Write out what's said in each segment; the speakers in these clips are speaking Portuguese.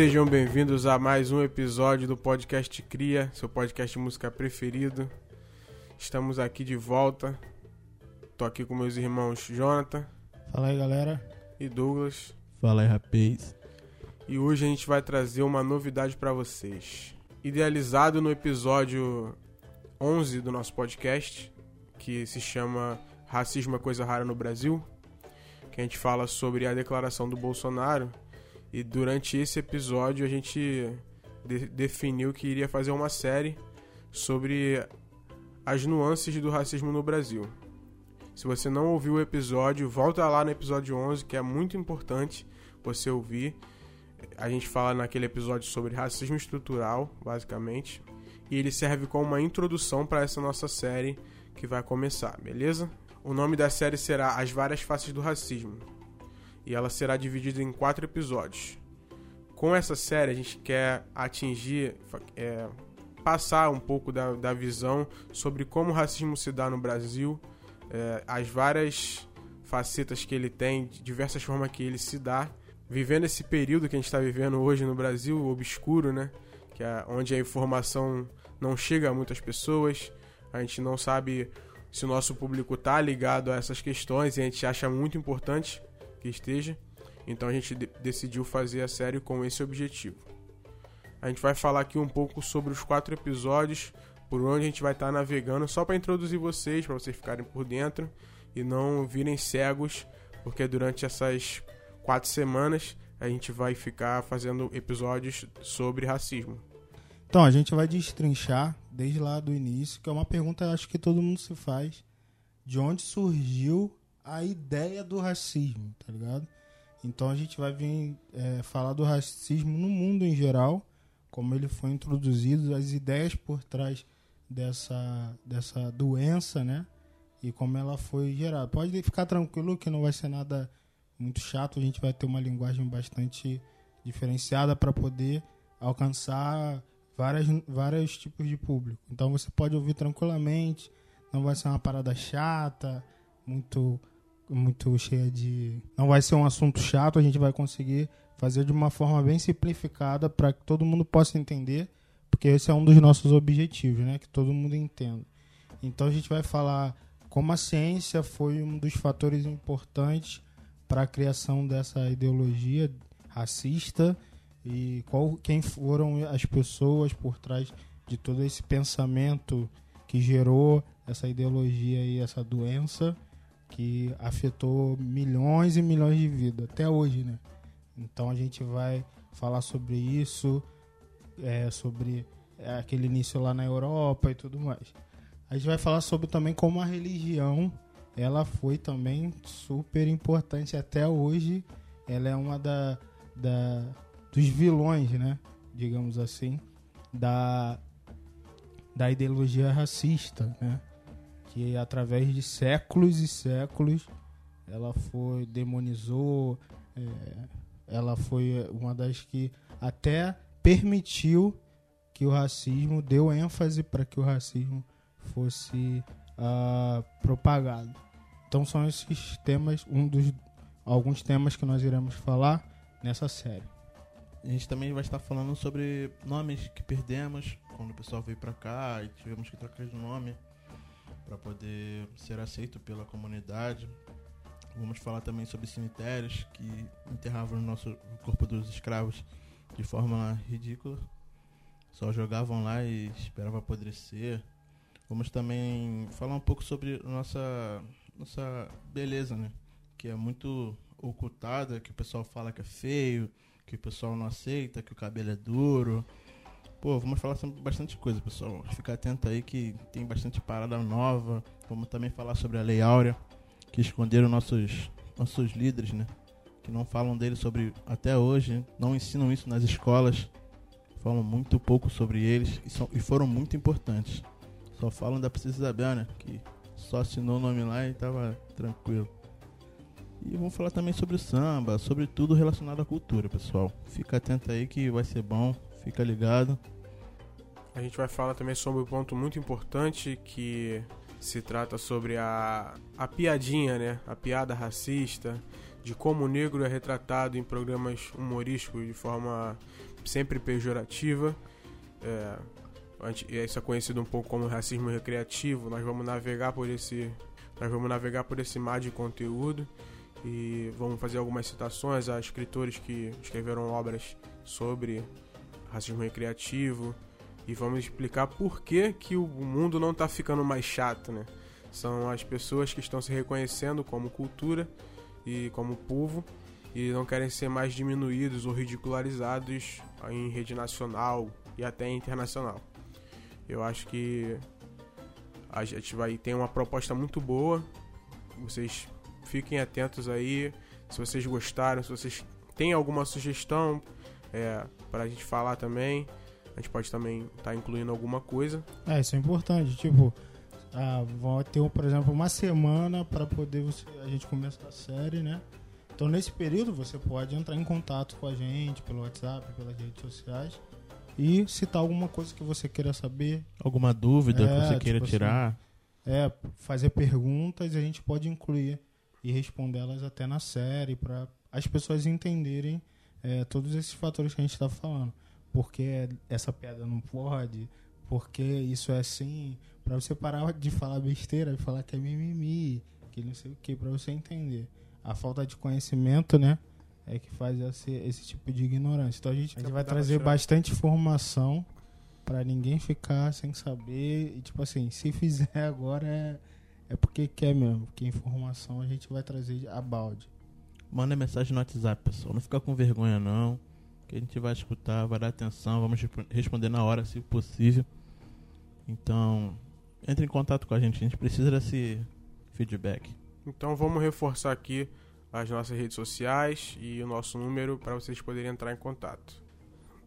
Sejam bem-vindos a mais um episódio do podcast Cria, seu podcast de música preferido. Estamos aqui de volta. Tô aqui com meus irmãos Jonathan. Fala aí, galera. E Douglas. Fala aí, rapaz. E hoje a gente vai trazer uma novidade para vocês. Idealizado no episódio 11 do nosso podcast, que se chama Racismo é Coisa Rara no Brasil, que a gente fala sobre a declaração do Bolsonaro. E durante esse episódio a gente de definiu que iria fazer uma série sobre as nuances do racismo no Brasil. Se você não ouviu o episódio, volta lá no episódio 11, que é muito importante você ouvir. A gente fala naquele episódio sobre racismo estrutural, basicamente, e ele serve como uma introdução para essa nossa série que vai começar, beleza? O nome da série será As Várias Faces do Racismo, e ela será dividida em quatro episódios. Com essa série, a gente quer atingir, é, passar um pouco da, da visão sobre como o racismo se dá no Brasil, é, as várias facetas que ele tem, diversas formas que ele se dá, vivendo esse período que a gente está vivendo hoje no Brasil, obscuro, né? Que é onde a informação não chega a muitas pessoas, a gente não sabe se o nosso público está ligado a essas questões e a gente acha muito importante que esteja. Então a gente de decidiu fazer a série com esse objetivo. A gente vai falar aqui um pouco sobre os quatro episódios, por onde a gente vai estar tá navegando, só para introduzir vocês, para vocês ficarem por dentro e não virem cegos, porque durante essas quatro semanas a gente vai ficar fazendo episódios sobre racismo. Então, a gente vai destrinchar desde lá do início, que é uma pergunta acho que todo mundo se faz, de onde surgiu a ideia do racismo, tá ligado? Então a gente vai vir é, falar do racismo no mundo em geral, como ele foi introduzido, as ideias por trás dessa, dessa doença, né? E como ela foi gerada. Pode ficar tranquilo que não vai ser nada muito chato, a gente vai ter uma linguagem bastante diferenciada para poder alcançar várias, vários tipos de público. Então você pode ouvir tranquilamente, não vai ser uma parada chata, muito muito cheia de. Não vai ser um assunto chato, a gente vai conseguir fazer de uma forma bem simplificada para que todo mundo possa entender, porque esse é um dos nossos objetivos, né? Que todo mundo entenda. Então a gente vai falar como a ciência foi um dos fatores importantes para a criação dessa ideologia racista e qual, quem foram as pessoas por trás de todo esse pensamento que gerou essa ideologia e essa doença que afetou milhões e milhões de vidas até hoje, né? Então a gente vai falar sobre isso, é, sobre é, aquele início lá na Europa e tudo mais. A gente vai falar sobre também como a religião ela foi também super importante até hoje. Ela é uma da, da dos vilões, né? Digamos assim, da da ideologia racista, né? Que através de séculos e séculos ela foi demonizou, é, ela foi uma das que até permitiu que o racismo deu ênfase para que o racismo fosse uh, propagado. Então são esses temas, um dos alguns temas que nós iremos falar nessa série. A gente também vai estar falando sobre nomes que perdemos quando o pessoal veio para cá e tivemos que trocar de nome para poder ser aceito pela comunidade. Vamos falar também sobre cemitérios que enterravam o nosso o corpo dos escravos de forma ridícula. Só jogavam lá e esperavam apodrecer. Vamos também falar um pouco sobre nossa nossa beleza, né? Que é muito ocultada, que o pessoal fala que é feio, que o pessoal não aceita, que o cabelo é duro, Pô, vamos falar sobre bastante coisa, pessoal. Fica atento aí que tem bastante parada nova. Vamos também falar sobre a Lei Áurea, que esconderam nossos, nossos líderes, né? Que não falam dele sobre até hoje, não ensinam isso nas escolas. Falam muito pouco sobre eles e, são, e foram muito importantes. Só falam da Princesa Isabel, né? Que só assinou o nome lá e tava tranquilo. E vamos falar também sobre samba, sobre tudo relacionado à cultura, pessoal. Fica atento aí que vai ser bom. Fica ligado. A gente vai falar também sobre um ponto muito importante que se trata sobre a, a piadinha, né? A piada racista, de como o negro é retratado em programas humorísticos de forma sempre pejorativa. É, isso é conhecido um pouco como racismo recreativo. Nós vamos navegar por esse, nós vamos navegar por esse mar de conteúdo e vamos fazer algumas citações a escritores que escreveram obras sobre racismo recreativo e vamos explicar por que, que o mundo não está ficando mais chato, né? São as pessoas que estão se reconhecendo como cultura e como povo e não querem ser mais diminuídos ou ridicularizados em rede nacional e até internacional. Eu acho que a gente vai ter uma proposta muito boa. Vocês fiquem atentos aí. Se vocês gostaram, se vocês têm alguma sugestão é, para a gente falar também, a gente pode também estar tá incluindo alguma coisa. É, isso é importante. Tipo, ah, vão ter, por exemplo, uma semana para poder você, a gente começar a série, né? Então, nesse período, você pode entrar em contato com a gente pelo WhatsApp, pelas redes sociais e citar alguma coisa que você queira saber. Alguma dúvida é, que você queira tipo assim, tirar. Assim, é, fazer perguntas e a gente pode incluir e respondê-las até na série para as pessoas entenderem é, todos esses fatores que a gente está falando. Porque essa piada não pode, porque isso é assim, para você parar de falar besteira, de falar que é mimimi, que não sei o que, para você entender. A falta de conhecimento, né? É que faz esse, esse tipo de ignorância. Então a gente, a gente vai trazer bastante informação para ninguém ficar sem saber. E tipo assim, se fizer agora é, é porque quer mesmo. Porque informação a gente vai trazer a balde. Manda mensagem no WhatsApp, pessoal. Não fica com vergonha não. Que a gente vai escutar, vai dar atenção, vamos responder na hora, se possível. Então, entre em contato com a gente, a gente precisa desse feedback. Então vamos reforçar aqui as nossas redes sociais e o nosso número para vocês poderem entrar em contato.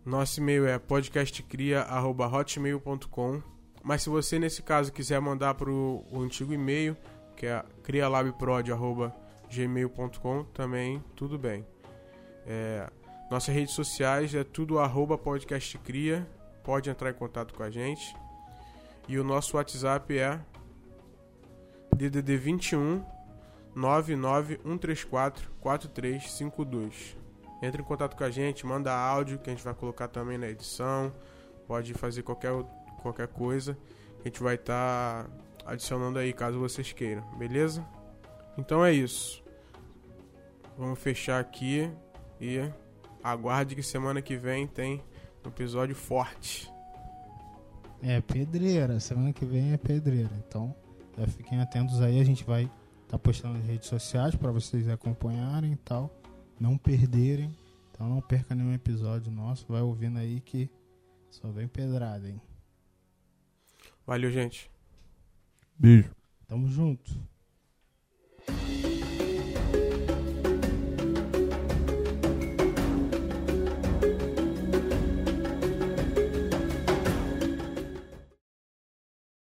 Nosso e-mail é podcastcria@hotmail.com. Mas se você nesse caso quiser mandar para o antigo e-mail, que é crialabprod@gmail.com, também tudo bem. É, nossas redes sociais é tudo arroba podcastcria. Pode entrar em contato com a gente. E o nosso WhatsApp é DDD 21 99134 4352. Entre em contato com a gente, manda áudio que a gente vai colocar também na edição. Pode fazer qualquer, qualquer coisa. A gente vai estar tá adicionando aí caso vocês queiram, beleza? Então é isso. Vamos fechar aqui e aguarde que semana que vem tem um episódio forte. É pedreira, semana que vem é pedreira. Então, já fiquem atentos aí, a gente vai estar tá postando nas redes sociais para vocês acompanharem e tal, não perderem. Então não perca nenhum episódio nosso, vai ouvindo aí que só vem pedrada, hein. Valeu, gente. Beijo. Tamo junto.